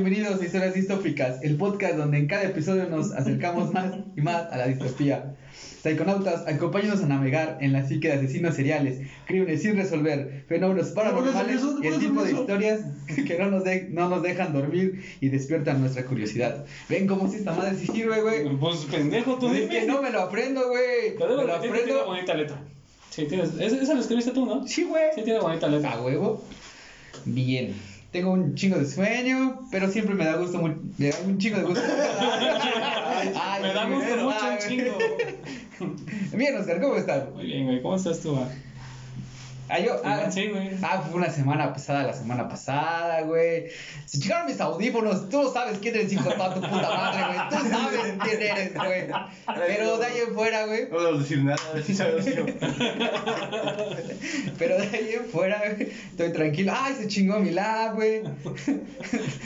bienvenidos a Historias Distópicas, el podcast donde en cada episodio nos acercamos más y más a la distopía. Psiconautas, acompáñanos a navegar en la psique de asesinos seriales, crímenes sin resolver, fenómenos paranormales y el tipo de historias que no nos, de- no nos dejan dormir y despiertan nuestra curiosidad. Ven cómo si esta madre sí sirve, güey. Pues pendejo, tú es dime. que no me lo aprendo, güey. Pero Me lo que tiene aprendo. bonita letra. Sí, tienes. Esa, esa la escribiste tú, ¿no? Sí, güey. Sí, tiene bonita letra. A huevo. Bien. Tengo un chingo de sueño, pero siempre me da gusto, mu- me da un chingo de gusto. Ay, ay, Me da gusto mucho ay, un chingo. Bien, Oscar, ¿cómo estás? Muy bien, güey. ¿Cómo estás tú? ah? Ah, yo, ah, Sí, güey. ah, fue una semana pasada, la semana pasada, güey. Se chingaron mis audífonos. Tú sabes quién eres, hijo de tu puta madre, güey. Tú sabes quién eres, güey. Pero de ahí en fuera, güey. No a decir nada, si sabes yo. Pero de ahí en fuera, güey, estoy tranquilo. Ay, se chingó mi lab, güey.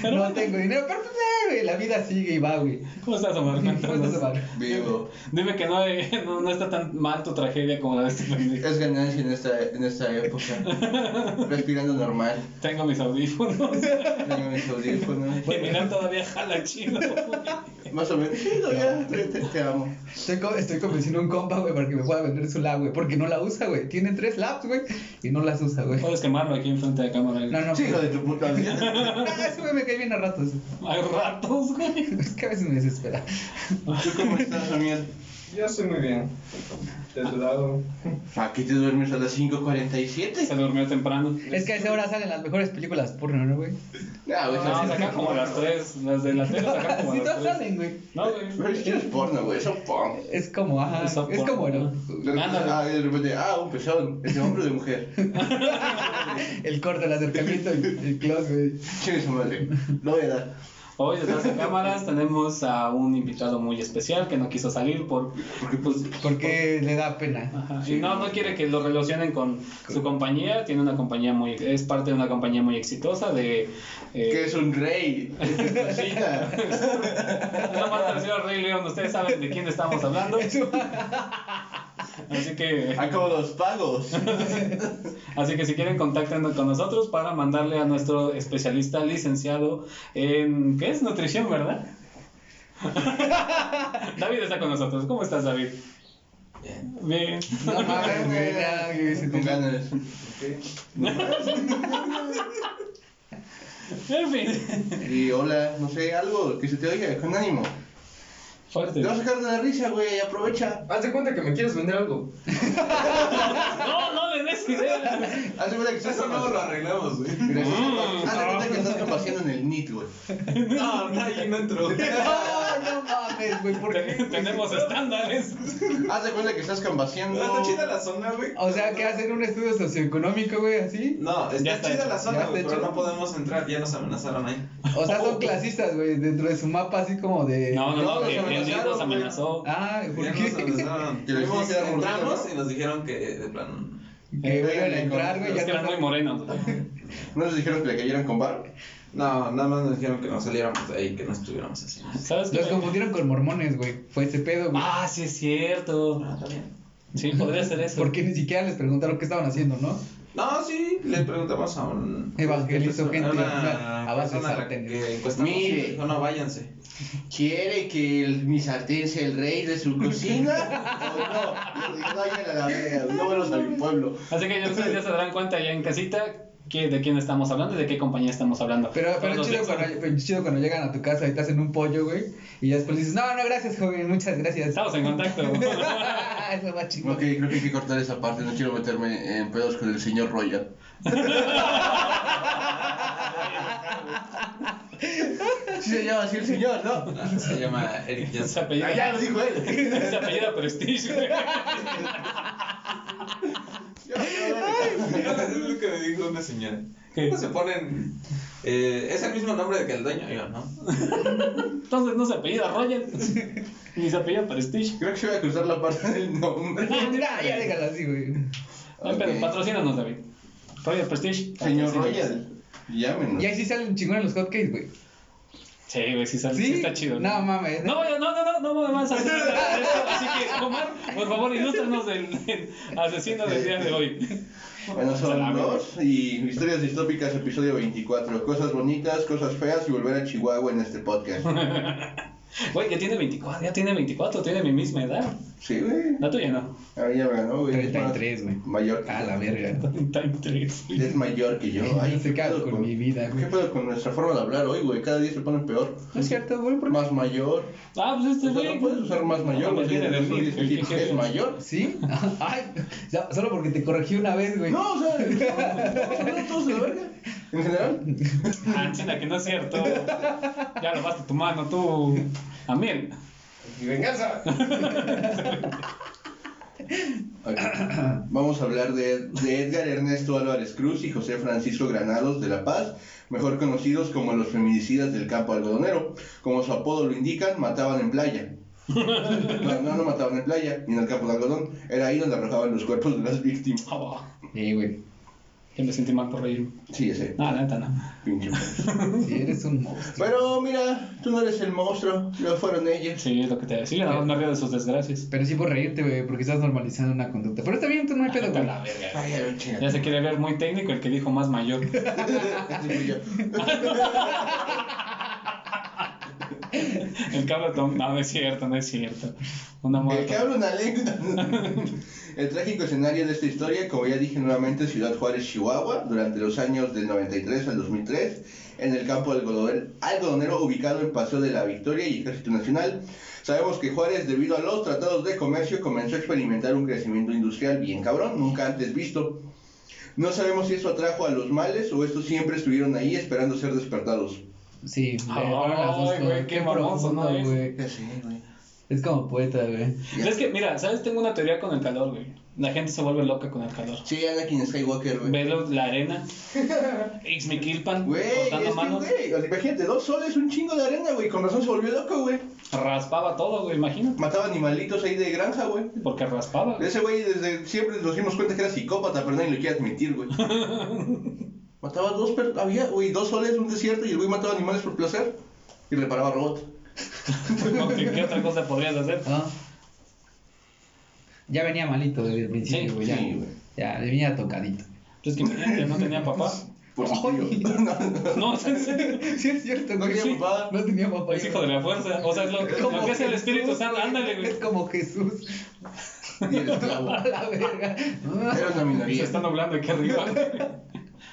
No tengo dinero, pero pues, eh, güey, la vida sigue y va, güey. ¿Cómo estás, Omar? ¿Cómo estás. Omar? Vivo. Dime que no, eh, no, no está tan mal tu tragedia como la de este pendejo. Es ganancia en esta, en esta época. Respirando normal. Tengo mis audífonos. Tengo mis audífonos. Y mirar todavía jala chido. Más o menos. Sí, no, ya. Te, te amo. Estoy, co- estoy convenciendo a un compa, güey, para que me pueda vender su lab, güey. Porque no la usa, güey. Tiene tres labs, güey. Y no las usa, güey. Puedes quemarlo aquí enfrente de cámara. No, no. Sí, hijo de tu puta vida. Ah, ese güey me cae bien a ratos. Hay ratos, güey. Es que a veces me desespera. ¿Tú cómo estás, Amiel? Yo estoy muy bien. De tu lado. Aquí te duermes a las 5.47. Se durmió temprano. Es que a esa hora salen las mejores películas porno, ¿no, güey? Ah, güey, No, sacan como las tres. Las de la tele sacan como Sí, las todas tres. salen, güey. No, Pero güey. es que no es porno, güey. Eso es porno. Es como, ajá. Es Es como, ¿no? De repente, Ándale. ah, de repente, ah, un pezón. ¿Es de hombre o de mujer? El corte, el acercamiento y el close, güey. Chingue su madre. Lo voy a dar. Hoy detrás de cámaras tenemos a un invitado muy especial que no quiso salir por, porque pues Porque le da pena. Ajá, Y no, no quiere que lo relacionen con su compañía. Tiene una compañía muy, es parte de una compañía muy exitosa de. eh, Que es un rey. No más Rey León. Ustedes saben de quién estamos hablando. Así que, Acabo los pagos. así que si quieren contacten con nosotros para mandarle a nuestro especialista licenciado en ¿qué es? Nutrición, ¿verdad? David está con nosotros. ¿Cómo estás, David? Bien. No mames, güey. ya, Con ganas. En fin. Y hola, no sé, algo que se te oiga con ánimo. Fuerte. Te vas a sacar de la risa, güey, aprovecha. Haz de cuenta que me quieres vender algo. No, no le des idea. Haz de cuenta que estás Eso no lo arreglamos, güey. Mira, Mm. Haz de cuenta que estás capaciando en el NIT, güey. No, no, ahí no entro. No, no mames, güey. ¿Por qué? Tenemos estándares. Haz de cuenta que estás cambaseando. No, está chida la zona, güey. O sea, que hacen un estudio socioeconómico, güey, así. No, está, Ya está chida hecho. la zona, güey, pero hecho. no podemos entrar. Ya nos amenazaron ahí. O sea, son clasistas, güey, dentro de su mapa, así como de. No, no, No, no, que el nos amenazó. Ah, ¿por qué? nos amenazaron. Entramos y nos dijeron que de plano. Que iban a entrar, güey. Es ya que eran no- muy morenos. ¿No les dijeron que le cayeran con bar? No, nada más nos dijeron que no saliéramos de ahí, que no estuviéramos así. ¿Sabes qué? Los confundieron con mormones, güey. Fue ese pedo, güey. Ah, sí es cierto. Ah, también. Sí, podría ser eso. Porque ni siquiera les preguntaron qué estaban haciendo, ¿no? No, sí, le preguntamos a un. Evangelizó gente, a una- una a base de que Mire. dijo, no, váyanse. ¿Quiere que el, mi sartén sea el rey de su cocina? ¿O no? No vayan a la verga, no vuelvas a mi pueblo. Así que ya ustedes ya se darán cuenta ya en casita que- de quién estamos hablando y de qué compañía estamos hablando. Pero, pero chido, cuando, pero chido cuando llegan a tu casa y te hacen un pollo, güey. Y ya después dices, no, no, gracias, joven, muchas gracias. Estamos en contacto. Eso va chingón. Ok, creo que hay que cortar esa parte, no quiero meterme en pedos con el señor Royal. Sí se llama así el señor, ¿no? Se llama Eric Se apellida, Ah, ya lo dijo él. se apellida Prestige. Güey. Es lo que me dijo una señora. ¿Qué? ¿Cómo se ponen? Eh, es el mismo nombre que el dueño, yo, ¿no? Entonces no se apellida Royal. Ni se apellida Prestige. Creo que se va a cruzar la parte del nombre. Mira, ya déjalo así, güey. No, pero Ok. patrocínanos, David. Royal Prestige. Señor. Royal, llámenos. Y ahí sí salen chingones los hotcakes, güey. Sí, güey, sí, sale- sí ¿Sí? está chido. No mames. No, no, no, no, no, no me vas a hacer nada de esto. Así que, Omar, por favor, ilústranos del, del asesino del día de hoy. Bueno, son dos y historias distópicas, episodio 24. Cosas bonitas, cosas feas y volver a Chihuahua en este podcast. Güey, ya tiene 24, ya tiene 24, tiene mi misma edad. Sí, güey. La tuya no. Ahí ya me ganó, güey. 33, güey. Mayor. A la verga. 33. Es mayor que yo. No Ay, qué hago pedo con mi vida, ¿Qué güey. pedo con nuestra forma de hablar hoy, güey? Cada día se pone peor. No es cierto, güey, ¿por qué? Más mayor. Ah, pues este O sea, güey. no puedes usar más mayor, No, güey. ¿qué que quieres? ¿Es mayor? ¿Sí? Ay, ya, solo porque te corregí una vez, güey. No, o sea, hablando todos de verga. En general. Ah, encina, que no es cierto. Ya lo tu mano, tú. A mí. ¡Mi venganza! Vamos a hablar de, de Edgar Ernesto Álvarez Cruz y José Francisco Granados de La Paz, mejor conocidos como los feminicidas del campo algodonero. Como su apodo lo indican, mataban en playa. No, no, no mataban en playa, ni en el campo de algodón. Era ahí donde arrojaban los cuerpos de las víctimas. Sí, güey. Que me sentí mal por reír. Sí, ya sé, No, la neta no. pinche monstruo. Sí, eres un monstruo. Pero mira, tú no eres el monstruo, lo fueron ellos. Sí, es lo que te decía. Nada más me río de sus desgracias. Pero sí por reírte, güey, porque estás normalizando una conducta. Pero está bien, tú no hay pedo, Vete a güey. la verga. Ay, a ver, chinga. Ya se quiere ver muy técnico el que dijo más mayor. Sí, fui yo. El cabratón. No, no es cierto, no es cierto. Una El que habla una lengua. El trágico escenario de esta historia, como ya dije nuevamente, Ciudad Juárez, Chihuahua, durante los años del 93 al 2003, en el campo algodonero, algodonero ubicado en Paseo de la Victoria y Ejército Nacional. Sabemos que Juárez, debido a los tratados de comercio, comenzó a experimentar un crecimiento industrial bien cabrón, nunca antes visto. No sabemos si eso atrajo a los males o estos siempre estuvieron ahí esperando ser despertados. Sí, güey, cosas. qué sonó güey. Güey. Es como poeta, güey. Es que, mira, ¿sabes? Tengo una teoría con el calor, güey. La gente se vuelve loca con el calor. Sí, Anakin Skywalker, güey. Velo, la arena. Ixmiquilpan, Güey, cortando es que, manos. güey, imagínate, dos soles, un chingo de arena, güey. Con razón se volvió loco, güey. Raspaba todo, güey, imagínate. Mataba animalitos ahí de granja, güey. Porque raspaba. Ese güey desde siempre nos dimos cuenta que era psicópata, pero nadie lo quiere admitir, güey. mataba dos per... había, güey, dos soles en un desierto y el güey mataba animales por placer y reparaba robots. ¿Qué, qué otra cosa podrías hacer? Ah. Ya venía malito desde el Sí, principio, güey. ya, sí, güey. ya venía tocadito. Pues que imagínate, no tenía papá. Por su Ay. tío. No, no, No, es en serio. Sí, es cierto, no güey. tenía sí. papá. No tenía papá. Es hijo de la fuerza. O sea, es lo, que hace el Espíritu Santo. Ándale, güey. Es como Jesús. Y el esclavo. A la verga. Era una Se minoría. está nublando aquí arriba.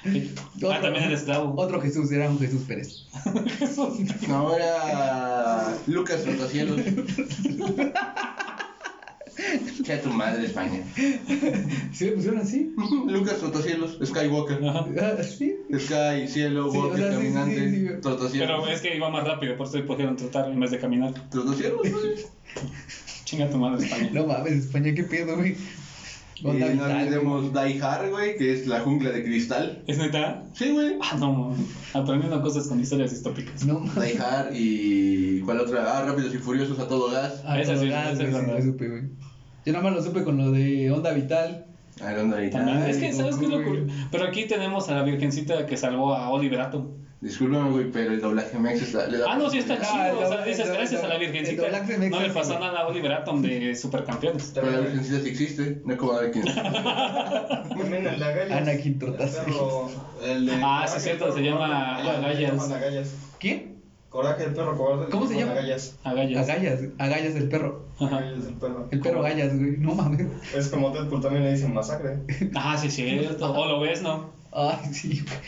Ah, también el esclavo. Otro Jesús, era un Jesús Pérez. No, era Lucas Rotacielos. Che tu madre, España. ¿Sí le pusieron así? Lucas Rotacielos, Skywalker. Ajá. Ah, ¿Sí? Sky, cielo, Sí, o walker, sea, sí, sí, caminante, sí, sí. trotacielos. Pero es que iba más rápido, por eso le pusieron trotar en vez de caminar. Trotacielos, güey. Chinga tu madre España. No mames, España, ¿qué pedo, güey? Y Onda no vital, olvidemos Die Hard, güey, que es la jungla de cristal. ¿Es neta? Sí, güey. Ah, no, aprendiendo cosas con historias distópicas. No. Die Hard y. ¿Cuál otra? Ah, Rápidos y Furiosos a todo gas. Ah, Esa sí, todo gas, esa es sí, supe, güey. Yo nada más lo supe con lo de Onda Vital. Ah, ¿dónde ahí? También. Ay, es que, ¿sabes qué es lo curioso? Pero aquí tenemos a la virgencita que salvó a Oliver Discúlpame, güey, pero el doblaje Mex está, le da. Ah, no, sí está chido. o sea, dices gracias a la virgencita. No le pasó nada a Oliver Atom de Supercampeones. Pero la virgencita sí existe, no es como de quién. También el de Agallas. Anakin Ah, sí, Coraje, cierto, se llama Agallas. Agallas. ¿Quién? Coraje, el perro cobarde. ¿Cómo se llama? Agallas. Agallas. Agallas, Agallas el perro. Agallas, el perro. El perro Gallas, güey. No mames. Es como Deadpool también le dicen masacre. Ah, sí, cierto. O lo ves, ¿no? Ay, sí, güey.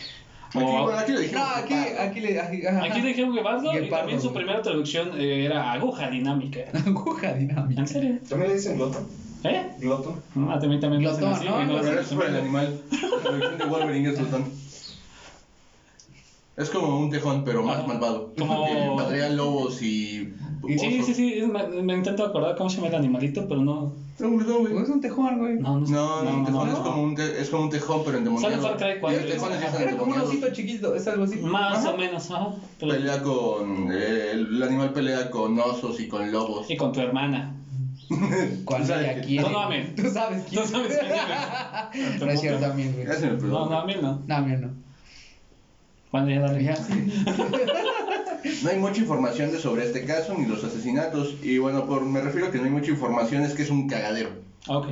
Aquí, O- aquí lo dijimos. No, aquí, aquí le. Aquí, dijeron Guevardo y Guepardo, también su primera traducción eh, era aguja dinámica. Aguja dinámica. ¿En serio? También le dicen glotón. ¿Eh? Glotón. Ah, también, también lo hacen Glotón, así, ¿no? es por el animal. La traducción de Wolverine es glotón. Es como un tejón, pero más Ajá. malvado. Como- Que Patrullan lobos y. Sí, osos. sí, sí. es- Me, me intento acordar cómo se llama el animalito, pero no. Es un glotón, güey. Es un tejón, güey. No, no sé. No, no, un tejón es, como un te- es como un tejón, pero endemoniado. Sale Far Cry cuatro. Los tejones ya están Era como un osito chiquito, es algo así. Más Ajá. o menos, ajá. Pero- Pelea con. eh, el animal pelea con osos y con lobos. Y con tu hermana. ¿Cuál Tú que- quiere? No, no, amén. Tú sabes quién. No sabes quién. No es cierto también, güey. No, no, a mí no. No, mira, no. Bueno, ya dale. Ya, sí. No hay mucha información de sobre este caso ni los asesinatos. Y bueno, por, me refiero a que no hay mucha información, es que es un cagadero. Ok.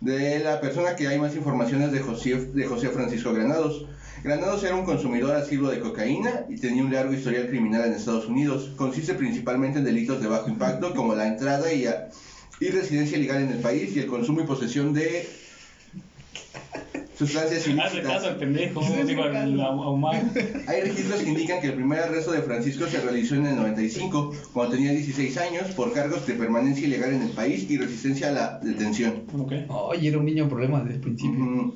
De la persona que hay más información es de José, de José Francisco Granados. Granados era un consumidor asiduo de cocaína y tenía un largo historial criminal en Estados Unidos. Consiste principalmente en delitos de bajo impacto como la entrada y, a- y residencia ilegal en el país y el consumo y posesión de sustancias Hazle caso ilícitas. al pendejo, digo, hazle al caso. ahumado. Hay registros que indican que el primer arresto de Francisco se realizó en el 95, cuando tenía 16 años, por cargos de permanencia ilegal en el país y resistencia a la detención. Ok. Oye, era un niño problema desde el principio. Ujú.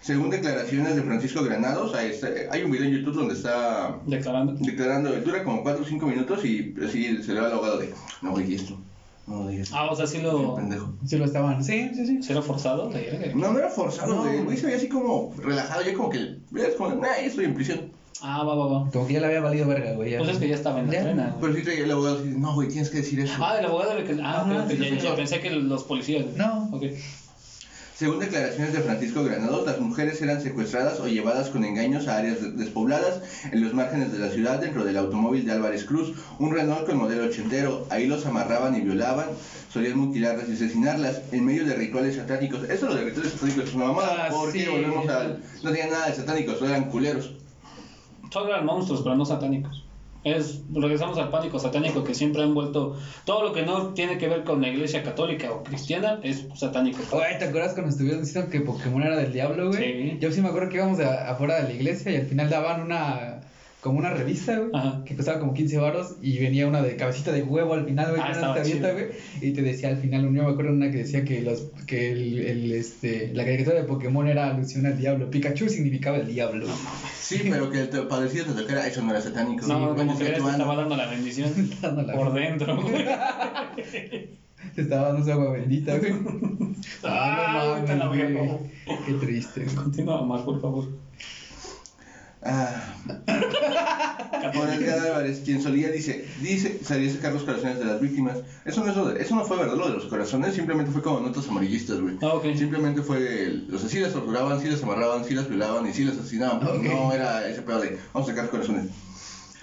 Según declaraciones de Francisco Granados, está- hay un video en YouTube donde está Declarando. declarando, dura como 4 o 5 minutos y así se le va al abogado de, no güey, ¿y esto, no Ah, o sea, sí lo. pendejo. Sí lo estaban. Sí, sí, sí. ¿Sí era forzado? No, no era forzado, No. güey, se veía así como relajado, ya como que, es como, nah, ya estoy en prisión. Ah, va, va, va. Como que ya le había valido verga, güey. ya. Pues es que ya estaba en la trena. Pero sí traía el abogado así, no güey, tienes que decir eso. Ah, el abogado era el que. Ah, Ajá, ok, ok, sí, ya, sí, ya, sí. pensé que los policías. No. Ok. Según declaraciones de Francisco Granados, las mujeres eran secuestradas o llevadas con engaños a áreas de- despobladas en los márgenes de la ciudad dentro del automóvil de Álvarez Cruz, un Renault con modelo ochentero. Ahí los amarraban y violaban, solían mutilarlas y asesinarlas en medio de rituales satánicos. Eso lo de rituales satánicos es una mamada, Ah, porque sí. volvemos al... No tenían nada de satánicos, solo eran culeros. Solo eran monstruos, pero no satánicos. Es, regresamos al pánico satánico que siempre han vuelto. Todo lo que no tiene que ver con la iglesia católica o cristiana es satánico. Güey, ¿te acuerdas cuando estuvieron diciendo que Pokémon era del diablo, güey? Sí. Yo sí me acuerdo que íbamos a- afuera de la iglesia y al final daban una. Como una revista, güey, Ajá. que costaba como 15 baros y venía una de cabecita de huevo al final, güey, Ah, que estaba era abierta, chido. güey, y te decía al final, yo me acuerdo una que decía que los que el, el, este la caricatura de Pokémon era alusión al diablo, Pikachu significaba el diablo. Sí, pero que el te- padecido te tocara, eso no era satánico. No, Güey, como que tú estaba dando la bendición Dando la- por dentro. güey. Te estaba dando su agua bendita, güey. Ah, no a güey. Qué triste. Continúa más, por favor. Ah. Álvarez, quien solía dice, dice, salía a sacar los corazones de las víctimas. Eso no, es lo de- eso no fue verdad lo de los corazones, simplemente fue como notas amarillistas, güey. Ah, ok. Simplemente fue, el- o sea, sí las torturaban, sí las amarraban, sí las violaban y sí las asesinaban, pero no era ese pedo de, vamos a sacar corazones.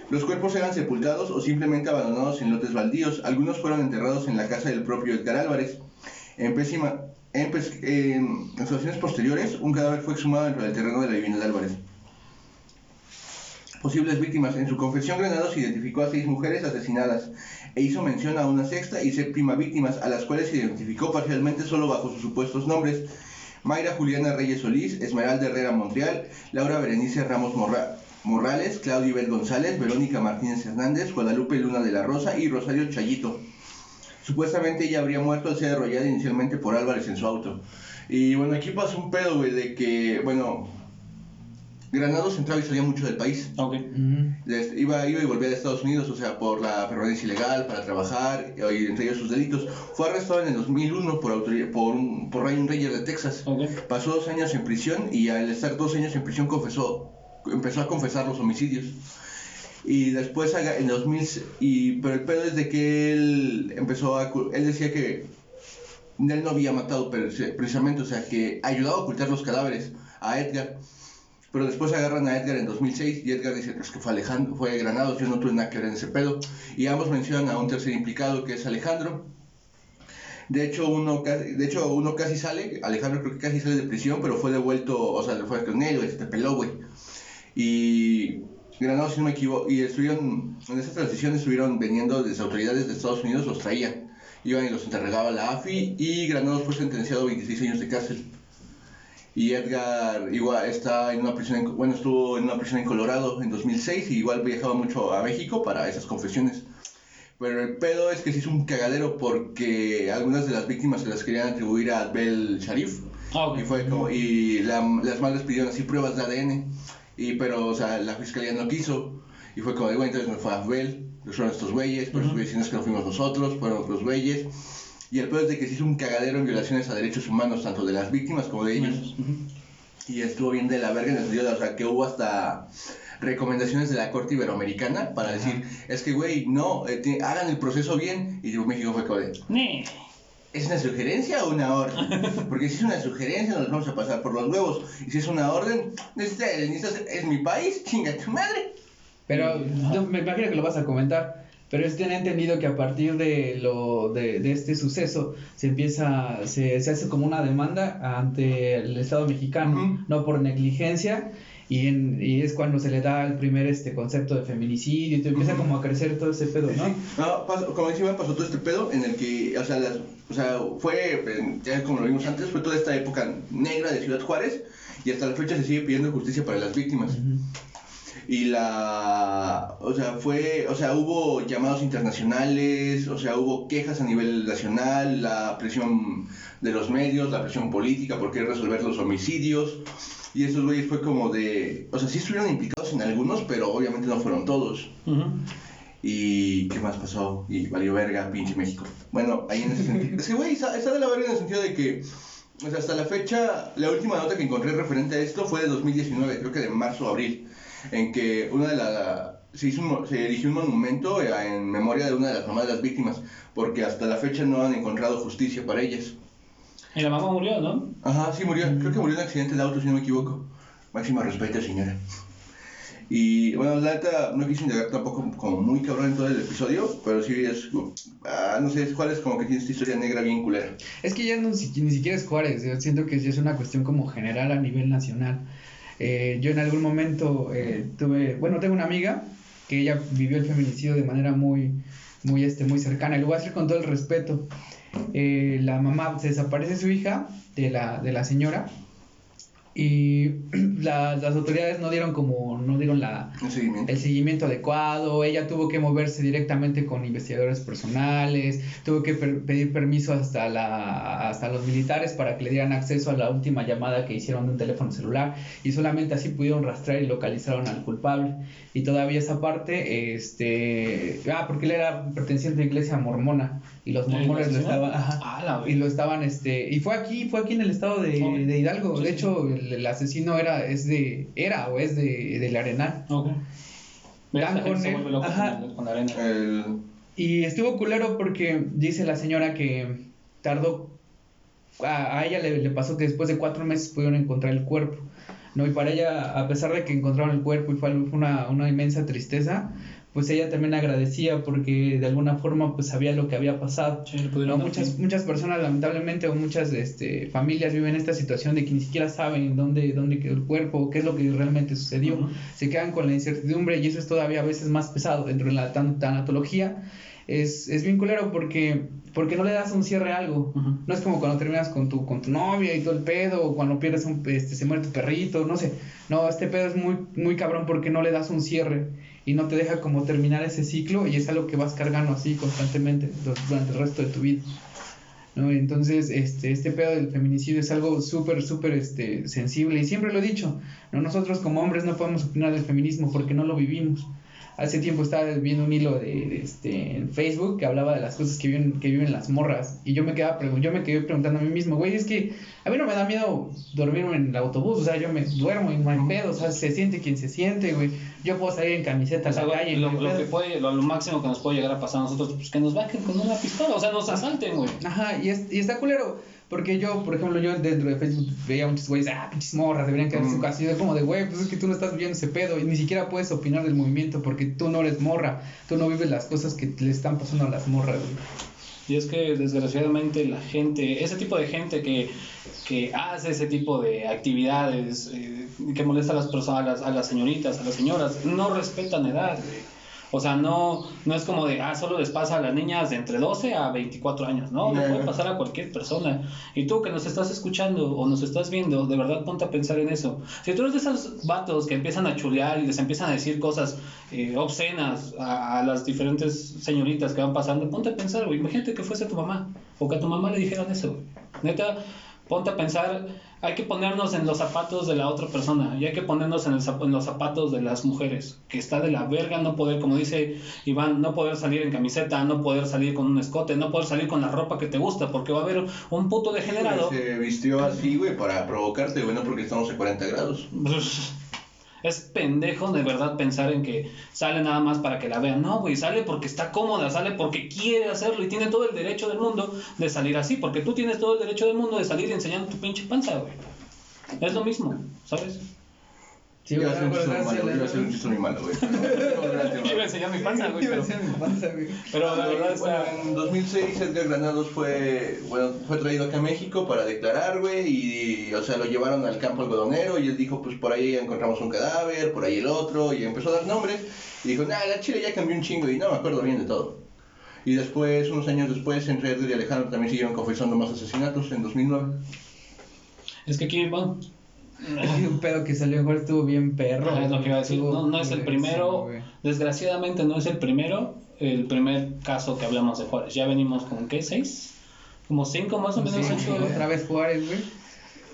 Los cuerpos eran sepultados o simplemente abandonados en lotes baldíos. Algunos fueron enterrados en la casa del propio Edgar Álvarez. En pésima, en, pes- en situaciones posteriores, un cadáver fue exhumado dentro del terreno de la vivienda de Álvarez posibles víctimas. En su confesión, Granados identificó a seis mujeres asesinadas e hizo mención a una sexta y séptima víctimas, a las cuales se identificó parcialmente solo bajo sus supuestos nombres. Mayra Juliana Reyes Solís, Esmeralda Herrera Montreal, Laura Berenice Ramos Morra- Morrales, Claudia Ibel González, Verónica Martínez Hernández, Guadalupe Luna de la Rosa y Rosario Chayito. Supuestamente ella habría muerto al ser arrollada inicialmente por Álvarez en su auto. Y bueno, aquí pasó un pedo, güey, de que, bueno, Granados entraba y salía mucho del país. Ok. Ujú. Este, iba, iba y volvía de Estados Unidos, o sea, por la permanencia ilegal, para trabajar, y entre ellos sus delitos. Fue arrestado en el 2001 por, por, un, por Ryan Ranger de Texas. Ok. Pasó dos años en prisión y al estar dos años en prisión confesó, empezó a confesar los homicidios. Y después, en 2000, y, pero el pedo es de que él empezó a... Él decía que él no había matado pero- precisamente, o sea, que ayudaba a ocultar los cadáveres a Edgar. Pero después agarran a Edgar en 2006 y Edgar dice "Pues, que fue Alejandro, fue Granados, yo no tuve nada que ver en ese pedo. Y ambos mencionan a un tercer implicado que es Alejandro. De hecho, uno de hecho, uno casi sale, Alejandro creo que casi sale de prisión, pero fue devuelto, o sea, le fue con él, güey, se te peló, güey. Y Granados, si no me equivoco, y estuvieron, en esa transición estuvieron veniendo desde autoridades de Estados Unidos, los traían. Iban y los entregaba la AFI y Granados fue sentenciado a 26 años de cárcel. Y Edgar igual está en una prisión, en- bueno, estuvo en una prisión en Colorado en 2006 y igual viajaba mucho a México para esas confesiones. Pero el pedo es que se hizo un cagadero porque algunas de las víctimas se las querían atribuir a Abel Sharif. Ah, ok. Y fue como, y la- las madres pidieron así pruebas de ADN. Y pero, o sea, la fiscalía no quiso. Y fue como, bueno, entonces no fue Abel, fueron estos güeyes, pero esos güeyes no es que no fuimos nosotros, fueron otros güeyes. Y el pedo es de que se hizo un cagadero en violaciones a derechos humanos, tanto de las víctimas como de ellos. Ujú. Y estuvo bien de la verga en el sentido de, o sea, que hubo hasta recomendaciones de la Corte Iberoamericana para decir, es que, güey, no, eh, ti- hagan el proceso bien. Y México fue como de. ¿es una sugerencia o una orden? Porque si es una sugerencia, nos vamos a pasar por los huevos. Y si es una orden, necesitas, necesitas- es mi país, chinga tu madre. Pero yo me imagino que lo vas a comentar. Pero es que han entendido que a partir de lo de, de este suceso se empieza, se, se hace como una demanda ante el Estado mexicano, Ujú. no por negligencia, y, en, y es cuando se le da el primer este concepto de feminicidio y te empieza Ujú. como a crecer todo ese pedo, ¿no? No, pasó- como decía, pasó todo este pedo en el que, o sea, las- o sea, fue, ya como lo vimos antes, fue toda esta época negra de Ciudad Juárez y hasta la fecha se sigue pidiendo justicia para las víctimas. Ujú. Y la, o sea, fue, o sea, hubo llamados internacionales, o sea, hubo quejas a nivel nacional, la presión de los medios, la presión política por querer resolver los homicidios. Y esos güeyes fue como de, o sea, sí estuvieron implicados en algunos, pero obviamente no fueron todos. ¿Y qué más pasó? Y valió verga, pinche México. Bueno, ahí en ese sentido. Es que, güey, está, está de la verga en el sentido de que, o sea, hasta la fecha, la última nota que encontré referente a esto fue de 2019, creo que de marzo o abril, en que una de las. Se, hizo un se erigió un monumento eh, en memoria de una de las mamás de las víctimas, porque hasta la fecha no han encontrado justicia para ellas. Y la mamá murió, ¿no? Ajá, sí murió. Creo que murió en un accidente de auto, si no me equivoco. Máximo respeto, señora. Y bueno, la neta, no quise indagar tampoco como muy cabrón en todo el episodio, pero sí es. ah, no sé, cuál es como que tiene esta historia negra bien culera. Es que ya no, si- ni siquiera es Juárez, yo siento que ya es una cuestión como general a nivel nacional. Eh, yo en algún momento eh, tuve, bueno, tengo una amiga que ella vivió el feminicidio de manera muy, muy, este, muy cercana, y lo voy a hacer con todo el respeto. Eh, la mamá, se desaparece su hija de la, de la señora y la- las autoridades no dieron como, no dieron la, seguimiento. el seguimiento adecuado, ella tuvo que moverse directamente con investigadores personales, tuvo que per- pedir permiso hasta, la, hasta los militares para que le dieran acceso a la última llamada que hicieron de un teléfono celular y solamente así pudieron rastrear y localizaron al culpable. Y todavía esa parte, este, ah, porque él era perteneciente a la iglesia mormona y los ¿El mormones lo estaban, ajá, Ah, la y lo estaban, este, y fue aquí, fue aquí en el estado de, de Hidalgo, Sí, de sí. El, el asesino era, es de, era o es de, del Arenal. Dan con él, ajá. la- arena. El, Y estuvo culero porque dice la señora que tardó, a, a ella le, le pasó que después de cuatro meses pudieron encontrar el cuerpo, ¿no? Y para ella, a pesar de que encontraron el cuerpo y fue, fue una, una inmensa tristeza, pues ella también agradecía porque de alguna forma pues sabía lo que había pasado. Sí, Muchas, muchas personas lamentablemente o muchas este, familias viven esta situación de que ni siquiera saben dónde, dónde quedó el cuerpo, qué es lo que realmente sucedió. Se quedan con la incertidumbre y eso es todavía a veces más pesado dentro de la tan- tanatología. Es, es bien culero porque, porque no le das un cierre a algo. No es como cuando terminas con tu, con tu novia y todo el pedo, o cuando pierdes un, este, se muere tu perrito, no sé. No, este pedo es muy, muy cabrón porque no le das un cierre y no te deja como terminar ese ciclo y es algo que vas cargando así constantemente du- durante el resto de tu vida. ¿no? Entonces, este, este pedo del feminicidio es algo súper, súper este, sensible y siempre lo he dicho, ¿no? nosotros como hombres no podemos opinar del feminismo porque no lo vivimos. Hace tiempo estaba viendo un hilo de, de, este, en Facebook que hablaba de las cosas que viven, que viven las morras y yo me quedaba yo me quedé preguntando a mí mismo, güey, es que a mí no me da miedo dormirme en el autobús, o sea, yo me duermo y no hay pedo, o sea, se siente quien se siente, güey. Yo puedo salir en camiseta O a sea, la güey, calle. lo, lo que puede, lo, lo máximo que nos puede llegar a pasar a nosotros, pues que nos bajen con una pistola, o sea, nos asalten, güey. Ajá, y, es, y está culero. Porque yo, por ejemplo, yo dentro de Facebook veía muchos güeyes, ah, pinches morras, deberían quedarse en su Mm. casa. Y yo como de, güey, pues es que tú no estás viendo ese pedo. Y ni siquiera puedes opinar del movimiento porque tú no eres morra. Tú no vives las cosas que le están pasando a las morras, güey. Y es que desgraciadamente la gente, ese tipo de gente que, que hace ese tipo de actividades, eh, que molesta a las personas, a las, a las señoritas, a las señoras, no respetan edad, güey. O sea, no, no es como de, ah, solo les pasa a las niñas de entre 12 a 24 años, no, le Yeah. puede pasar a cualquier persona. Y tú que nos estás escuchando o nos estás viendo, de verdad ponte a pensar en eso. Si tú eres de esos vatos que empiezan a chulear y les empiezan a decir cosas eh, obscenas a, a las diferentes señoritas que van pasando, ponte a pensar, güey, imagínate que fuese tu mamá o que a tu mamá le dijeran eso, güey. Neta, ponte a pensar, hay que ponernos en los zapatos de la otra persona y hay que ponernos en, el en los zapatos de las mujeres, que está de la verga no poder, como dice Iván, no poder salir en camiseta, no poder salir con un escote, no poder salir con la ropa que te gusta, porque va a haber un puto degenerado. Se vistió así, güey, para provocarte, güey, no porque estamos a 40 grados. Es pendejo de verdad pensar en que sale nada más para que la vean. No, güey, sale porque está cómoda, sale porque quiere hacerlo y tiene todo el derecho del mundo de salir así, porque tú tienes todo el derecho del mundo de salir enseñando tu pinche panza, güey. Es lo mismo, ¿sabes? Sí, iba a ser un chiste muy malo, de- iba a ser un chiste muy malo, güey. No, Iba a enseñar mi panza, güey. Iba a Pero, ser mi panza, güey. pero la verdad Bueno, está. en 2006 Edgar Granados fue, bueno, fue traído acá a México para declarar, güey, y, o sea, lo llevaron al campo algodonero y él dijo, pues por ahí encontramos un cadáver, por ahí el otro, y empezó a dar nombres, y dijo, nah, la Chile ya cambió un chingo, y no me acuerdo bien de todo. Y después, unos años después, entre Edgar y Alejandro también siguieron confesando más asesinatos en 2009. Es que aquí, bueno, Es un pedo que salió mejor estuvo bien perro. Ah, es lo que iba a decir. Estuvo No, no es el primero, desgraciadamente no es el primero, el primer caso que hablamos de Juárez. Ya venimos con, ¿qué? ¿Seis? Como cinco más o menos. Sí, ocho, otra vez Juárez, güey.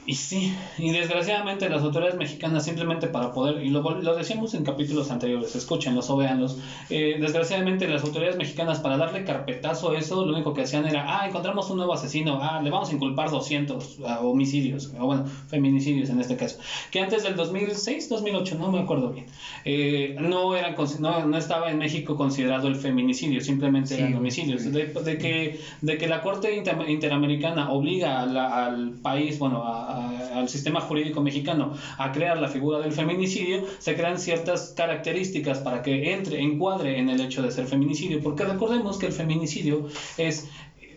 Y sí, y desgraciadamente las autoridades mexicanas simplemente para poder, y lo, lo decíamos en capítulos anteriores, escúchenlos o véanlos, eh, desgraciadamente las autoridades mexicanas para darle carpetazo a eso, lo único que hacían era, ah, encontramos un nuevo asesino, ah, le vamos a inculpar 200 ah, homicidios, o bueno, feminicidios en este caso, que antes del 2006, 2008, no me acuerdo bien, eh, no, eran, no, no estaba en México considerado el feminicidio, simplemente Sí, eran homicidios, sí. de, de que, de que la Corte Inter- Interamericana obliga a la- al país, bueno, a- a- al sistema jurídico mexicano a crear la figura del feminicidio, se crean ciertas características para que entre, encuadre en el hecho de ser feminicidio, porque recordemos que el feminicidio es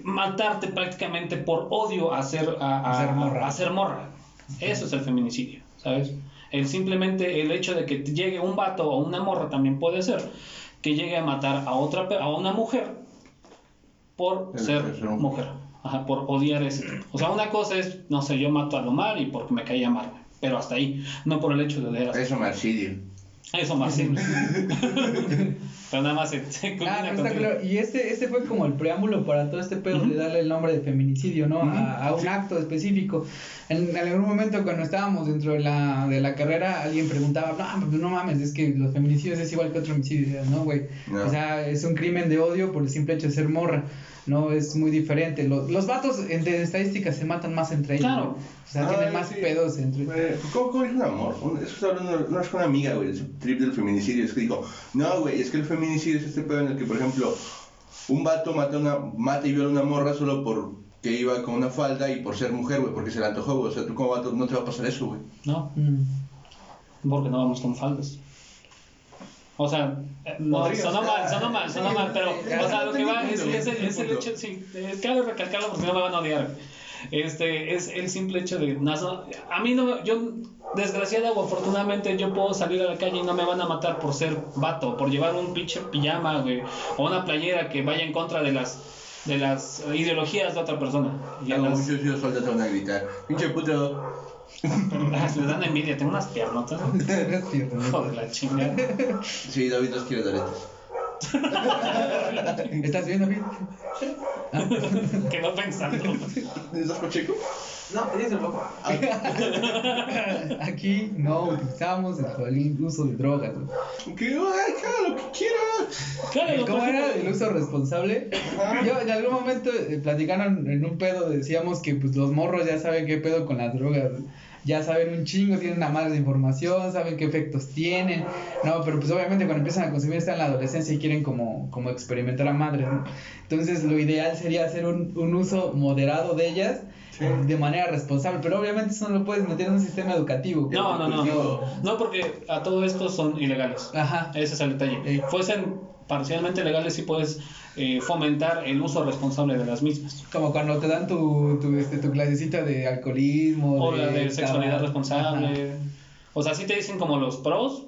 matarte prácticamente por odio a ser, a, a- ser morra. a ser morra. Eso es el feminicidio, ¿sabes? El simplemente el hecho de que llegue un vato o una morra también puede ser que llegue a matar a otra a una mujer por El ser ser mujer. Ajá, por odiar ese tipo. O sea, una cosa es, no sé, yo mato a Lomar y porque me caía mal, pero hasta ahí, no por el hecho de odiar a Eso Marcidio. Eso más simple. pero nada más se, se Ah, no, está claro. Y este, este fue como el preámbulo para todo este pedo de darle el nombre de feminicidio, ¿no? a, a un acto específico. En, en algún momento cuando estábamos dentro de la, de la carrera, alguien preguntaba, no, pues no mames, es que los feminicidios es igual que otro homicidio. No, güey. No. O sea, es un crimen de odio por el simple hecho de ser morra. No, es muy diferente. Los, los vatos en, de estadísticas se matan más entre ellos. Claro. O sea, tienen más sí. pedos entre Eh, ¿Cómo, cómo dijo un amor? Es que estaba hablando, no es con una amiga, güey, ese trip del feminicidio. Es que dijo, no, güey, es que el feminicidio es este pedo en el que, por ejemplo, un vato mata, una, mata y viola a una morra solo por que iba con una falda y por ser mujer, güey, porque se le antojó, güey. O sea, tú como vato no te va a pasar eso, güey. No, Mm. porque no vamos con faldas. O sea, eh, no, sonó mal, sonó mal, sonó Sí, mal, pero, sí, o sea, lo que va es, es, el, es el hecho, sí, cabe recalcarlo porque no me van a odiar. Este, es el simple hecho de, no, a mí no, yo, desgraciada o afortunadamente, yo puedo salir a la calle y no me van a matar por ser vato, por llevar un pinche pijama, güey, o una playera que vaya en contra de las, de las ideologías de otra persona. Y a Algo las- muchos te van a gritar, pinche puto. les dan envidia, tengo unas piernotas. Joder, la chingada. Sí, David los quiere doretes. ¿Estás viendo, Phil? Quedó pensando. ¿Estás Pacheco? No, ella es el loco. Aquí no utilizamos el, uso de drogas. Que haga lo que quiera. Claro, ¿Cómo era el uso responsable? Yo en algún momento eh, platicaron en un pedo, decíamos que pues los morros ya saben qué pedo con las drogas. Ya saben un chingo, tienen una madre de información, saben qué efectos tienen. No, pero pues obviamente cuando empiezan a consumir están en la adolescencia y quieren como, como experimentar a madres. ¿no? Entonces lo ideal sería hacer un, un uso moderado de ellas de manera responsable. Pero obviamente eso no lo puedes meter en un sistema educativo. No, no, no. Cultivo. No, porque a todo esto son ilegales. Ajá. Ese es el detalle. Sí. Fuesen parcialmente legales, sí puedes eh, fomentar el uso responsable de las mismas. Como cuando te dan tu, tu, este, tu clasecita de alcoholismo. O la de sexualidad responsable. Ajá. O sea, sí te dicen como los pros,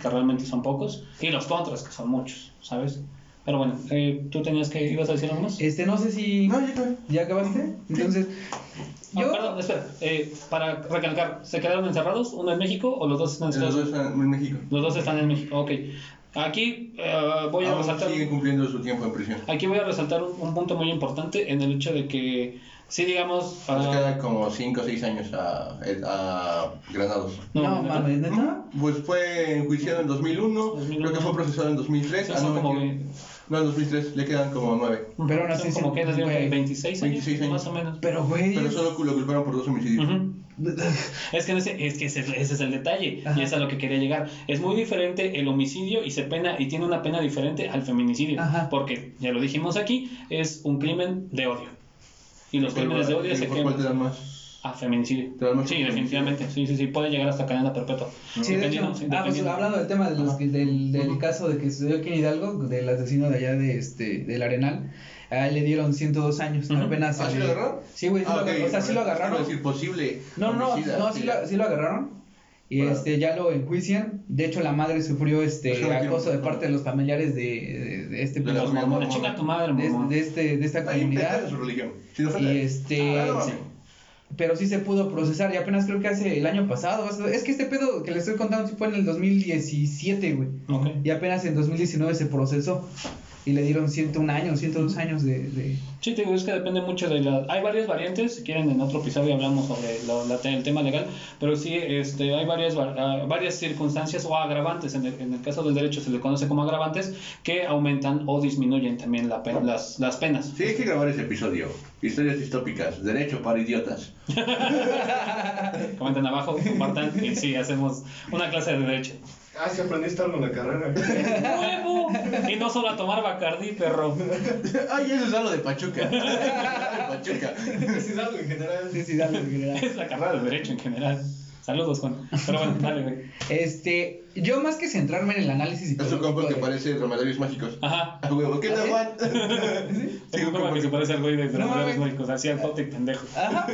que realmente son pocos, y los contras, que son muchos, ¿sabes? Pero bueno, eh, tú tenías que, ibas a decir algo más. Este, no sé si. No, ya. ¿Ya acabaste? Entonces. Ah, Yo. perdón, espera. eh, para recalcar, ¿se quedaron encerrados? ¿Uno en México o los dos están en Los dos están en México. Los dos están en México, ok. Aquí eh, voy a Aún resaltar. siguen cumpliendo su tiempo en prisión. Aquí voy a resaltar un, un punto muy importante en el hecho de que, sí, digamos. Nos ah, queda como 5 o 6 años a, a Granados. No, ¿neta? mames, ¿neta? Pues fue enjuiciado en 2001, 2001. creo que fue procesado en 2003. Sí, ah, no, como que- no, en 2003, le quedan como 9. Pero aún así como sí, que les dieron güey. 26 años, 26 años. más o menos. Pero, güey. Pero solo lo culparon por dos homicidios. Ujú. Es que, ese, es que ese, ese es el detalle Ajá. y es a lo que quería llegar. Es muy diferente el homicidio y se pena y tiene una pena diferente al feminicidio, Ajá. porque ya lo dijimos aquí, es un crimen de odio. Y los ¿Por crímenes de odio se ¿Por cuál te queman. A feminicidio. Pero no es Sí, definitivamente. Sí, sí, sí. Puede llegar hasta cadena perpetua. Sí, de hecho, ah, pues, dependiendo. hablando del tema de los del, del Ujú. caso de que sucedió aquí en Hidalgo, del asesino de allá de este, del Arenal, a él le dieron 102 años, Ujú. apenas. ¿Ah, sí lo agarraron? Sí, güey, sí Ah, lo ok, agarraron, o sea, sí lo agarraron. decir posible. No, no, homicida, no, sí lo, sí lo agarraron. Y Bueno. este ya lo enjuician. De hecho, la madre sufrió este Es no acoso de quiero- parte de los familiares de, de, de este De. Una chinga tu madre, de, de este de esta Ahí comunidad. su religión. Si no Y este Ah, no, sí. Pero sí se pudo procesar y apenas creo que hace el año pasado. o sea, Es que este pedo que le estoy contando sí fue en el 2017, güey. Y apenas en 2019 se procesó. Y le dieron 101 años, 102 años de... de... Sí, te digo, es que depende mucho de la... Hay varias variantes, si quieren en otro episodio hablamos sobre lo- la- el tema legal, pero sí este, hay varias, va- ah, varias circunstancias o agravantes, en el, en el caso del derecho se le conoce como agravantes, que aumentan o disminuyen también la las, las penas. Sí, hay que grabar ese episodio. Historias distópicas. Derecho para idiotas. Comenten abajo, compartan y sí, hacemos una clase de derecho. Ah, sí aprendiste algo en la carrera. ¡Huevo! Y no solo a tomar Bacardí, perro. Ay, eso es algo de Pachuca. de Pachuca. Sí, es algo en general. Sí, sí, dale, en general. Es la carrera de derecho en general. Saludos, Juan. Pero bueno, dale, güey. Este, yo más que centrarme en el análisis Es un compa que de- parece remedios mágicos. Ajá. A huevo, ¿qué ¿Ah, tal, sí? Juan? Es un compa que se parece al güey de No Dramados mames. Médicos, así al jote y pendejo. Ajá.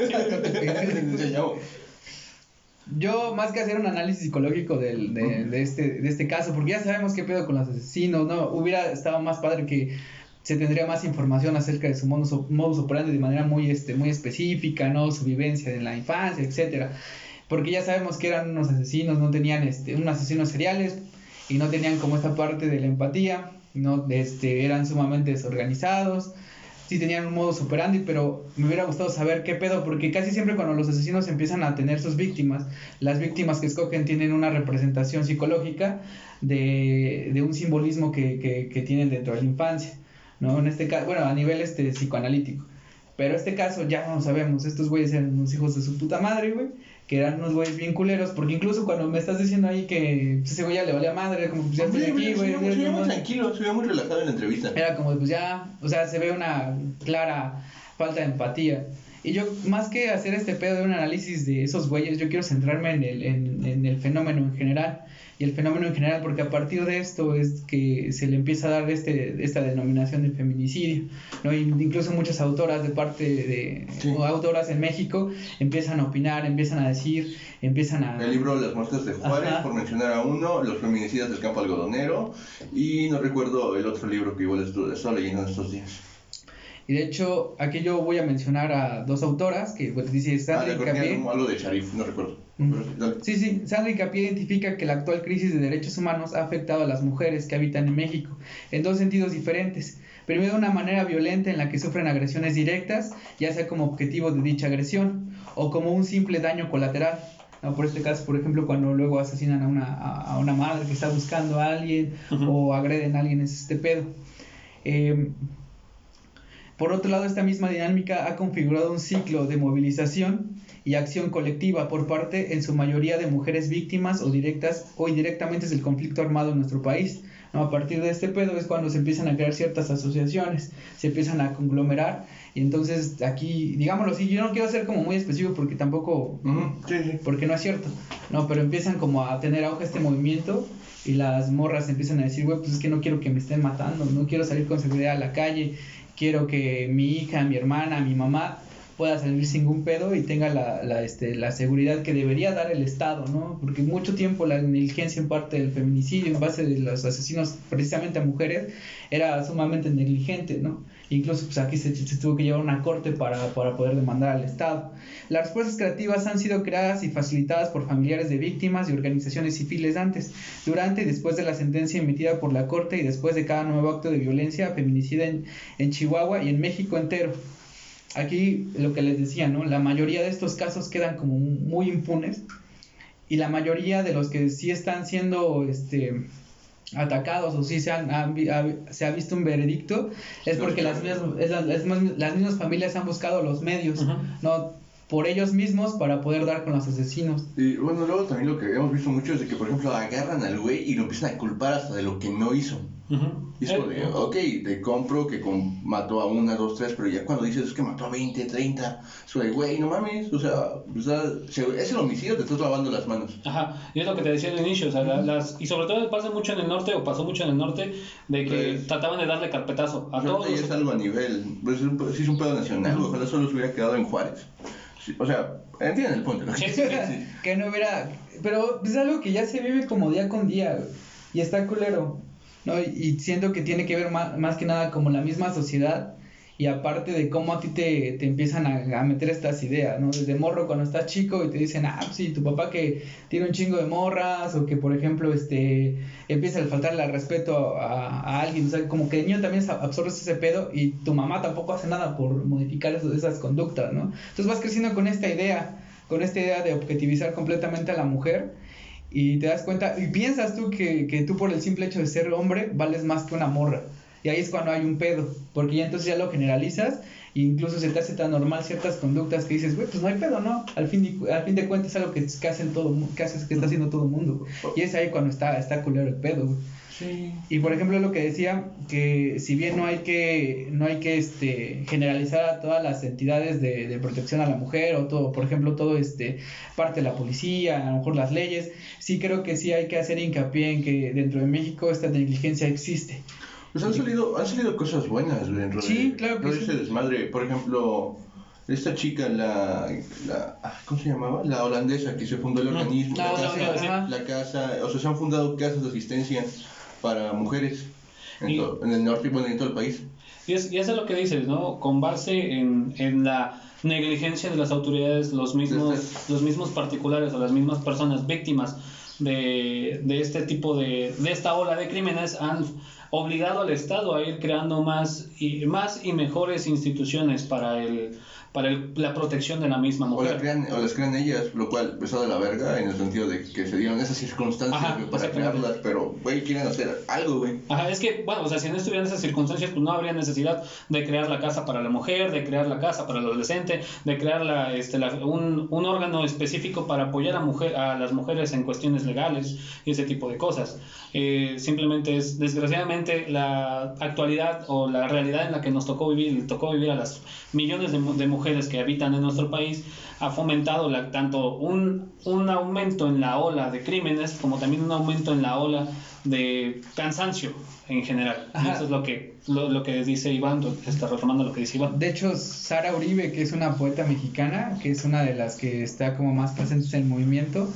Yo, más que hacer un análisis psicológico del, de, de este, de este caso, porque ya sabemos qué pedo con los asesinos, ¿no? Hubiera estado más padre que se tendría más información acerca de su modus, modus operandi de manera muy, este, muy específica, ¿no? Su vivencia en la infancia, etcétera. Porque ya sabemos que eran unos asesinos, no tenían, este, unos asesinos seriales y no tenían como esta parte de la empatía, ¿no? Este, eran sumamente desorganizados, sí tenían un modus operandi, pero me hubiera gustado saber qué pedo, porque casi siempre cuando los asesinos empiezan a tener sus víctimas, las víctimas que escogen tienen una representación psicológica de, de un simbolismo que, que, que tienen dentro de la infancia, ¿no? En este caso, bueno, a nivel este psicoanalítico. Pero este caso ya no sabemos, estos güeyes eran unos hijos de su puta madre, güey, que eran unos güeyes bien culeros, porque incluso cuando me estás diciendo ahí que ese güey ya le valía madre, como pues ya estoy aquí, güey. Se veía muy tranquilo, se veía muy relajado en la entrevista. Era como, pues ya, o sea, se ve una clara falta de empatía. Y yo, más que hacer este pedo de un análisis de esos güeyes, yo quiero centrarme en el, en, en el fenómeno en general. Y el fenómeno en general, porque a partir de esto es que se le empieza a dar este, esta denominación del feminicidio. ¿no? Y incluso muchas autoras de parte de, Sí. o autoras en México empiezan a opinar, empiezan a decir, empiezan a... El libro Las muertes de Juárez, Ajá. por mencionar a uno, Los feminicidas del campo algodonero, y no recuerdo el otro libro que igual estaba leyendo en estos días. Y de hecho, aquí yo voy a mencionar a dos autoras, que pues, dice Ah, Sandra recordé Hincapié. algo, de Sharif, no recuerdo. Mm. Sí. Sí, Sandra Hincapié identifica que la actual crisis de derechos humanos ha afectado a las mujeres que habitan en México en dos sentidos diferentes. Primero, de una manera violenta en la que sufren agresiones directas, ya sea como objetivo de dicha agresión o como un simple daño colateral. ¿no? Por este caso, por ejemplo, cuando luego asesinan a una, a una madre que está buscando a alguien o agreden a alguien, es este pedo. Eh, por otro lado, esta misma dinámica ha configurado un ciclo de movilización y acción colectiva por parte, en su mayoría, de mujeres víctimas o directas o indirectamente del conflicto armado en nuestro país. ¿no? A partir de este pedo es cuando se empiezan a crear ciertas asociaciones, se empiezan a conglomerar y entonces aquí, digámoslo así, yo no quiero ser como muy específico porque tampoco Ujú, Sí, sí. porque no es cierto, no, pero empiezan como a tener auge este movimiento y las morras empiezan a decir, güey, pues es que no quiero que me estén matando, no quiero salir con seguridad a la calle, quiero que mi hija, mi hermana, mi mamá pueda salir sin ningún pedo y tenga la, la, este, la seguridad que debería dar el Estado, ¿no? Porque mucho tiempo la negligencia en parte del feminicidio, en base de los asesinos precisamente a mujeres, era sumamente negligente, ¿no? Incluso pues aquí se, tuvo que llevar una corte para, para poder demandar al Estado. Las respuestas creativas han sido creadas y facilitadas por familiares de víctimas y organizaciones civiles antes, durante y después de la sentencia emitida por la Corte y después de cada nuevo acto de violencia feminicida en, en Chihuahua y en México entero. Aquí lo que les decía, ¿no? La mayoría de estos casos quedan como muy impunes y la mayoría de los que sí están siendo este atacados o sí se, han, ha- se ha visto un veredicto es porque las mismas, es las, las mismas- las mismas familias han buscado los medios. ¿no? Por ellos mismos para poder dar con los asesinos. Y bueno, luego también lo que hemos visto mucho es de que, por ejemplo, agarran al güey y lo empiezan a culpar hasta de lo que no hizo. Y es como de, ok, te compro que con- mató a una, dos, tres, pero ya cuando dices es que mató a 20, 30, es como de, güey, no mames, o sea, o sea, se- es el homicidio, te estás lavando las manos. Ajá, y es lo que te decía al inicio, o sea, la- las, y sobre todo pasa mucho en el norte, o pasó mucho en el norte, de que Pues- trataban de darle carpetazo a Ahorita todos. ya es algo a nivel, pues es un- sí es un pedo nacional, ojalá solo se hubiera quedado en Juárez. Sí, o sea, entienden el punto, ¿no? Sí, sí, sí. que no hubiera. Pero es algo que ya se vive como día con día, Y está culero. ¿No? Y, siento que tiene que ver más, más que nada como la misma sociedad. Y aparte de cómo a ti te, te empiezan a, a meter estas ideas, ¿no? Desde morro cuando estás chico y te dicen, ah, sí, tu papá que tiene un chingo de morras, o que por ejemplo, este, empieza a faltarle al respeto a, a alguien, o sea, como que de niño también absorbes ese pedo y tu mamá tampoco hace nada por modificar eso- esas conductas, ¿no? Entonces vas creciendo con esta idea, con esta idea de objetivizar completamente a la mujer y te das cuenta, y piensas tú que, que tú por el simple hecho de ser hombre vales más que una morra. Y ahí es cuando hay un pedo, porque ya entonces ya lo generalizas e incluso se te hace tan normal ciertas conductas que dices, güey, pues no hay pedo, ¿no? Al fin, de- al fin de cuentas es algo que, que, hacen todo, que, haces, que está haciendo todo el mundo. güey. Y es ahí cuando está, está culero el pedo, güey. Y por ejemplo lo que decía, que si bien no hay que, no hay que este, generalizar a todas las entidades de, de protección a la mujer, o todo, por ejemplo, todo este, parte de la policía, a lo mejor las leyes, sí creo que sí hay que hacer hincapié en que dentro de México esta negligencia existe. Pues han salido, han salido cosas buenas güey, Sí, claro que todo sí. ese desmadre. Por ejemplo, esta chica, la, la ah, ¿cómo se llamaba? La holandesa que se fundó el Mm. organismo, la, casa, la casa, o sea, se han fundado casas de asistencia para mujeres en, Y- to- en el norte y bueno, en todo el país. Y, es, y eso es lo que dices, ¿no? Con base en, en la negligencia de las autoridades, los mismos, los mismos particulares o las mismas personas víctimas de, de este tipo de, de esta ola de crímenes han obligado al Estado a ir creando más y, más y mejores instituciones para, el, para el- la protección de la misma O, la mujer. crean, o las crean ellas, lo cual está de la verga en el sentido de que se dieron esas circunstancias Ajá, para crearlas, pero, güey, quieren hacer algo, güey. Ajá, es que, bueno, o sea, si no estuvieran esas circunstancias, pues no habría necesidad de crear la casa para la mujer, de crear la casa para el adolescente, de crear la, este, la- un, un órgano específico para apoyar a, mujer, a las mujeres en cuestiones legales y ese tipo de cosas. Eh, simplemente es, desgraciadamente, la actualidad o la realidad en la que nos tocó vivir, le tocó vivir a las millones de, de mujeres que habitan en nuestro país, ha fomentado la- tanto un, un aumento en la ola de crímenes como también un aumento en la ola de cansancio en general. Y eso es lo que, lo, lo que dice Iván, está retomando lo que dice Iván. De hecho, Sara Uribe, que es una poeta mexicana, que es una de las que está como más presentes en el movimiento,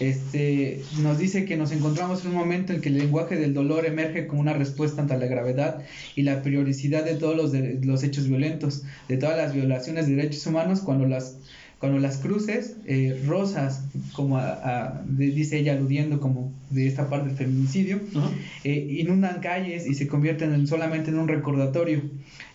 este, nos dice que nos encontramos en un momento en que el lenguaje del dolor emerge como una respuesta ante la gravedad y la prioricidad de todos los, de- los hechos violentos, de todas las violaciones de derechos humanos, cuando las, cuando las cruces eh, rosas, como a- a- dice ella aludiendo como de esta parte del feminicidio, eh, inundan calles y se convierten en- solamente en un recordatorio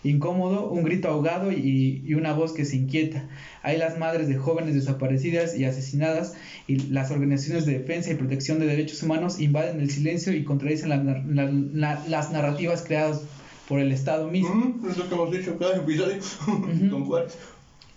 incómodo, un grito ahogado y, y una voz que se inquieta. Hay las madres de jóvenes desaparecidas y asesinadas y las organizaciones de defensa y protección de derechos humanos invaden el silencio y contradicen la la- la- las narrativas creadas por el Estado mismo. Ujú, Es lo que hemos dicho cada episodio con Juárez.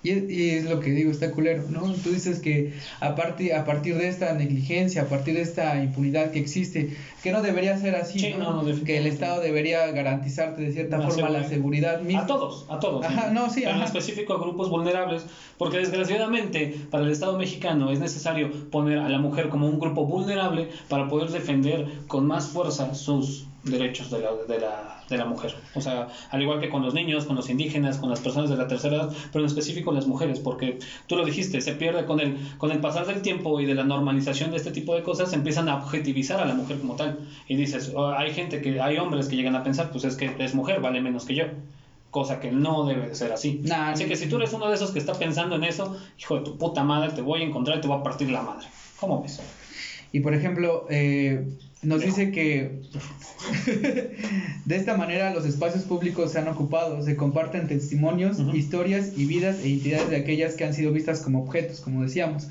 Y es, y es lo que digo, está culero, ¿no? Tú dices que a partir, a partir de esta negligencia, a partir de esta impunidad que existe, que no debería ser así, Sí, ¿no? no, no, que el. Estado debería garantizarte de cierta La forma la seguridad. misma. A todos, a todos. Ajá, no, sí, Pero en ajá. específico a grupos vulnerables, porque desgraciadamente para el Estado mexicano es necesario poner a la mujer como un grupo vulnerable para poder defender con más fuerza sus derechos de la, de la, de la mujer. O sea, al igual que con los niños, con los indígenas, con las personas de la tercera edad, pero en específico las mujeres, porque tú lo dijiste, se pierde con el, con el pasar del tiempo y de la normalización de este tipo de cosas, empiezan a objetivizar a la mujer como tal. Y dices, "Oh, hay gente que, hay hombres que llegan a pensar, pues es que es mujer, vale menos que yo cosa que no debe de ser así. Nah, así que si tú eres uno de esos que está pensando en eso, hijo de tu puta madre, te voy a encontrar y te voy a partir la madre. ¿Cómo ves? Y por ejemplo, eh, nos dice que de esta manera los espacios públicos se han ocupado, se comparten testimonios, historias y vidas e identidades de aquellas que han sido vistas como objetos, como decíamos,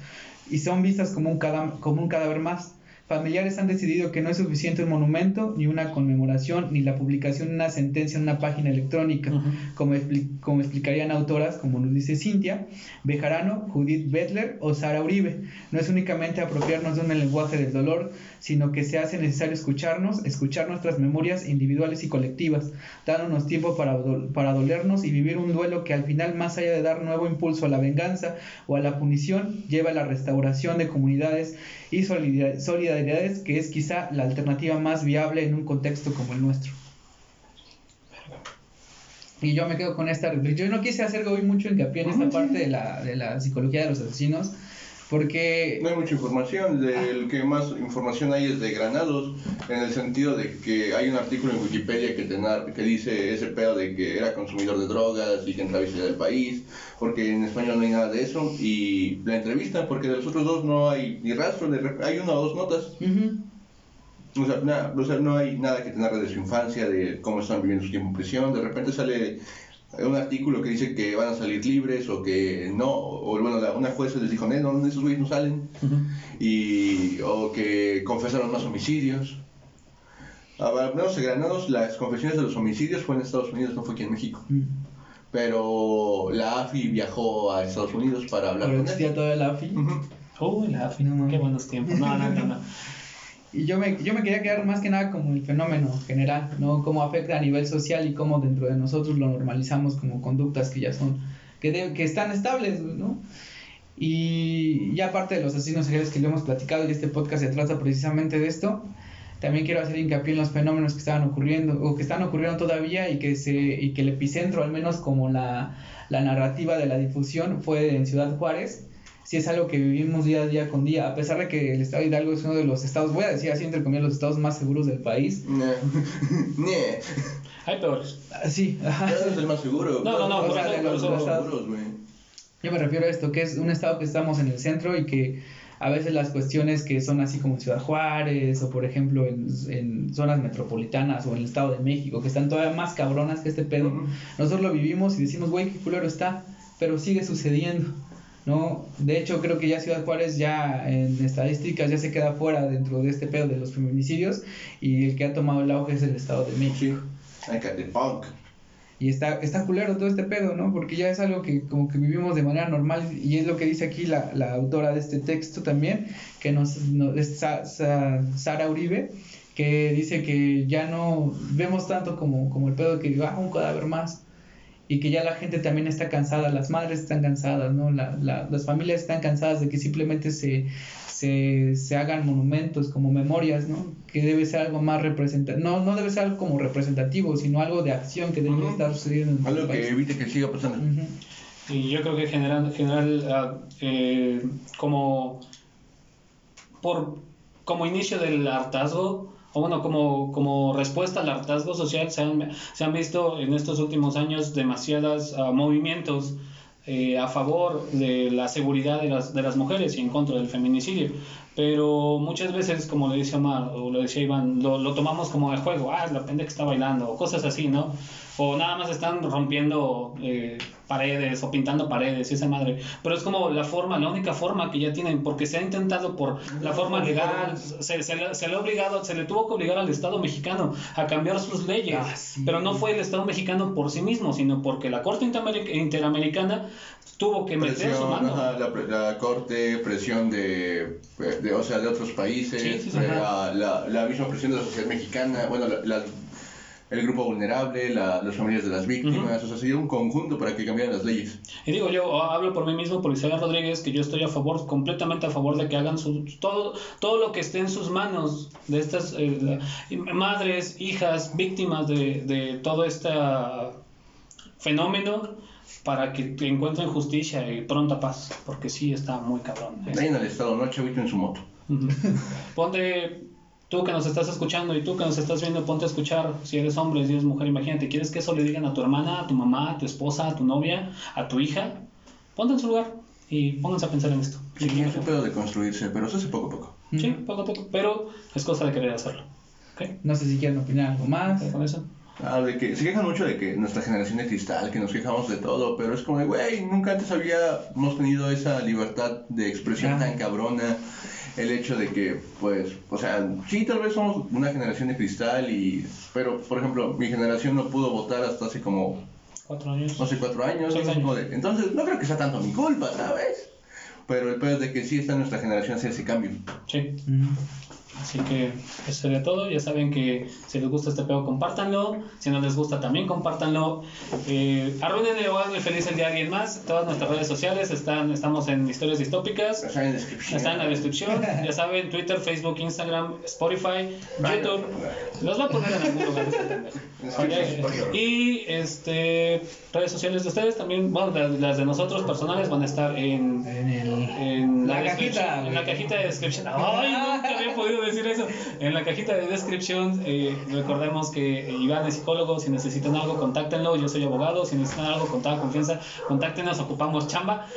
y son vistas como un, cada- como un cadáver más. Familiares han decidido que no es suficiente un monumento, ni una conmemoración, ni la publicación de una sentencia en una página electrónica, como, expli- como explicarían autoras como nos dice Cintia, Bejarano, Judith Bettler o Sara Uribe. No es únicamente apropiarnos de un lenguaje del dolor, sino que se hace necesario escucharnos, escuchar nuestras memorias individuales y colectivas, dándonos tiempo para, do- para dolernos y vivir un duelo que al final, más allá de dar nuevo impulso a la venganza o a la punición, lleva a la restauración de comunidades y solidar- solidaridades, que es quizá la alternativa más viable en un contexto como el nuestro. Y yo me quedo con esta reflexión. Yo no quise hacer hoy mucho hincapié en esta parte de la, de la psicología de los asesinos, porque... No hay mucha información, del que más información hay es de Granados, en el sentido de que hay un artículo en Wikipedia que, te nar- que dice ese pedo de que era consumidor de drogas y que entraba y del país, porque en español no hay nada de eso, y la entrevista, porque de los otros dos no hay ni rastro, de hay una o dos notas, o sea, na- o sea, no hay nada que te narre de su infancia, de cómo están viviendo su tiempo en prisión, de repente sale un artículo que dice que van a salir libres o que no, o bueno, la- una jueza les dijo, no, no, esos güeyes no salen, y o que confesaron más homicidios. Al menos en Granados, las confesiones de los homicidios fue en Estados Unidos, no fue aquí en México. Mm. Pero la AFI viajó a Estados Unidos para hablar Pero con él. existía todavía la AFI. La AFI, No, mames. qué buenos tiempos. No, no, no, no. Y yo me, yo me quería quedar más que nada como el fenómeno general, ¿no? Cómo afecta a nivel social y cómo dentro de nosotros lo normalizamos como conductas que ya son, que, de- que están estables, ¿no? Y ya aparte de los asesinos seriales que lo hemos platicado y este podcast se trata precisamente de esto, también quiero hacer hincapié en los fenómenos que estaban ocurriendo o que están ocurriendo todavía y que, se, y que el epicentro, al menos como la, la narrativa de la difusión, fue en Ciudad Juárez. Sí es algo que vivimos día a día con día, a pesar de que el estado de Hidalgo es uno de los estados, voy a decir así entre comillas, los estados más seguros del país. Nah. Hay peores. Ah, Sí, es el más seguro. No, no, no, O sea, de los- los- seguros, güey. Yo me refiero a esto, que es un estado que estamos en el centro y que a veces las cuestiones que son así como en Ciudad Juárez o por ejemplo en, en zonas metropolitanas o en el Estado de México, que están todavía más cabronas que este pedo, nosotros lo vivimos y decimos, güey, qué culero está, pero sigue sucediendo. ¿No? De hecho, creo que ya Ciudad Juárez ya en estadísticas ya se queda fuera dentro de este pedo de los feminicidios y el que ha tomado el auge es el Estado de México. Ecatepec. Y está, está culero todo este pedo, ¿no? Porque ya es algo que como que vivimos de manera normal y es lo que dice aquí la, la autora de este texto también, que nos, nos- es Sa- Sa- Sara Uribe, que dice que ya no vemos tanto como, como el pedo que ah, un cadáver más y que ya la gente también está cansada, las madres están cansadas, ¿no? La, la- las familias están cansadas de que simplemente se, se, se hagan monumentos como memorias, ¿no? Que debe ser algo más representativo, no, no debe ser algo como representativo, sino algo de acción que debe Ujú. estar sucediendo en Algo que país. evite que siga pasando. Ujú. Y yo creo que general, general ah, eh, como por como inicio del hartazgo, o bueno, como, como respuesta al hartazgo social, se han, se han visto en estos últimos años demasiados movimientos eh, a favor de la seguridad de las, de las mujeres y en contra del feminicidio. Pero muchas veces, como le dice Omar, o lo decía Iván, lo, lo tomamos como de juego, ah, la pendeja está bailando, o cosas así, ¿no? O nada más están rompiendo eh, paredes o pintando paredes y esa madre. Pero es como la forma, la única forma que ya tienen, porque se ha intentado por la forma legal, se, se, le, se le ha obligado, se le tuvo que obligar al Estado mexicano a cambiar sus leyes. Ah, sí. Pero no fue el Estado mexicano por sí mismo, sino porque la Corte Interameric- Interamericana tuvo que meter su Presión, mano. ajá, la, la corte, presión de, de, o sea, de otros países, Sí, sí, sí. eh, la, la, la misma presión de la sociedad mexicana, bueno, la- la- el grupo vulnerable, la, las familias de las víctimas, o sea, sería un conjunto para que cambiaran las leyes. Y digo, yo hablo por mí mismo, por Isabel Rodríguez, que yo estoy a favor, completamente a favor de que hagan su, todo, todo lo que esté en sus manos de estas eh, madres, hijas, víctimas de, de todo este fenómeno para que encuentren justicia y pronta paz, porque sí está muy cabrón. ¿eh? Ahí en el estado, ¿no? Chavito en su moto. Ponte, tú que nos estás escuchando y tú que nos estás viendo, ponte a escuchar, si eres hombre, si eres mujer, imagínate, ¿quieres que eso le digan a tu hermana, a tu mamá, a tu esposa, a tu novia, a tu hija? Ponte en su lugar y pónganse a pensar en esto. Sí, es un pedo de construirse, pero se hace poco a poco. Sí, poco a poco, pero es cosa de querer hacerlo. ¿Ok? No sé si quieren opinar algo más. ¿Ok con eso? Ah, de que se quejan mucho de que nuestra generación de cristal, que nos quejamos de todo, pero es como de, güey, nunca antes habíamos tenido esa libertad de expresión Ajá. tan cabrona. El hecho de que, pues, o sea, sí, tal vez somos una generación de cristal, y pero, por ejemplo, mi generación no pudo votar hasta hace como, Cuatro años. no sé, cuatro años. Seis es años. como de- entonces, no creo que sea tanto mi culpa, ¿sabes? Pero el peor es de que sí está en nuestra generación hacer ese cambio. Sí. Mm. Así que eso sería todo. Ya saben que si les gusta este pedo, compártanlo. Si no les gusta, también compártanlo. Eh, arruínenle o háganle feliz el día a alguien más. Todas nuestras redes sociales están, estamos en historias distópicas. Está en la descripción. Está en la descripción. Ya saben, Twitter, Facebook, Instagram, Spotify, YouTube. Los voy a poner en algún lugar. este. Y este redes sociales de ustedes también, bueno, las, las de nosotros personales van a estar en, En el. en La cajita, en la cajita de descripción. Ay, nunca había podido decir eso. En la cajita de descripción, eh, recordemos que Iván es psicólogo. Si necesitan algo, contáctenlo. Yo soy abogado. Si necesitan algo con toda confianza, contáctenos. Ocupamos chamba.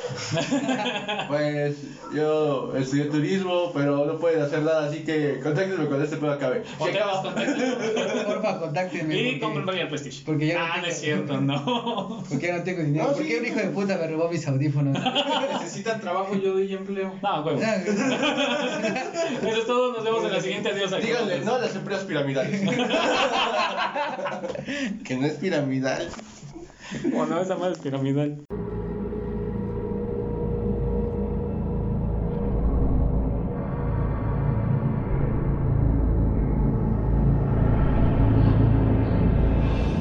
Pues yo estudié turismo, pero no pueden hacer nada, así que contáctenme cuando este pedo acabe. Acaba- contáctenlo. Porfa, contáctenme. Y porque- compren Royal Prestige. porque ya no ah, no tengo- es cierto, no. Porque ya no tengo dinero. No, ¿Por sí. qué un hijo de puta me robó mis audífonos? Necesitan trabajo, yo doy empleo. No, huevo. Ah, Eso es todo. Nos vemos en la siguiente. Adiós. Díganle, no a las empresas piramidales. que no es piramidal. Bueno, esa madre es piramidal.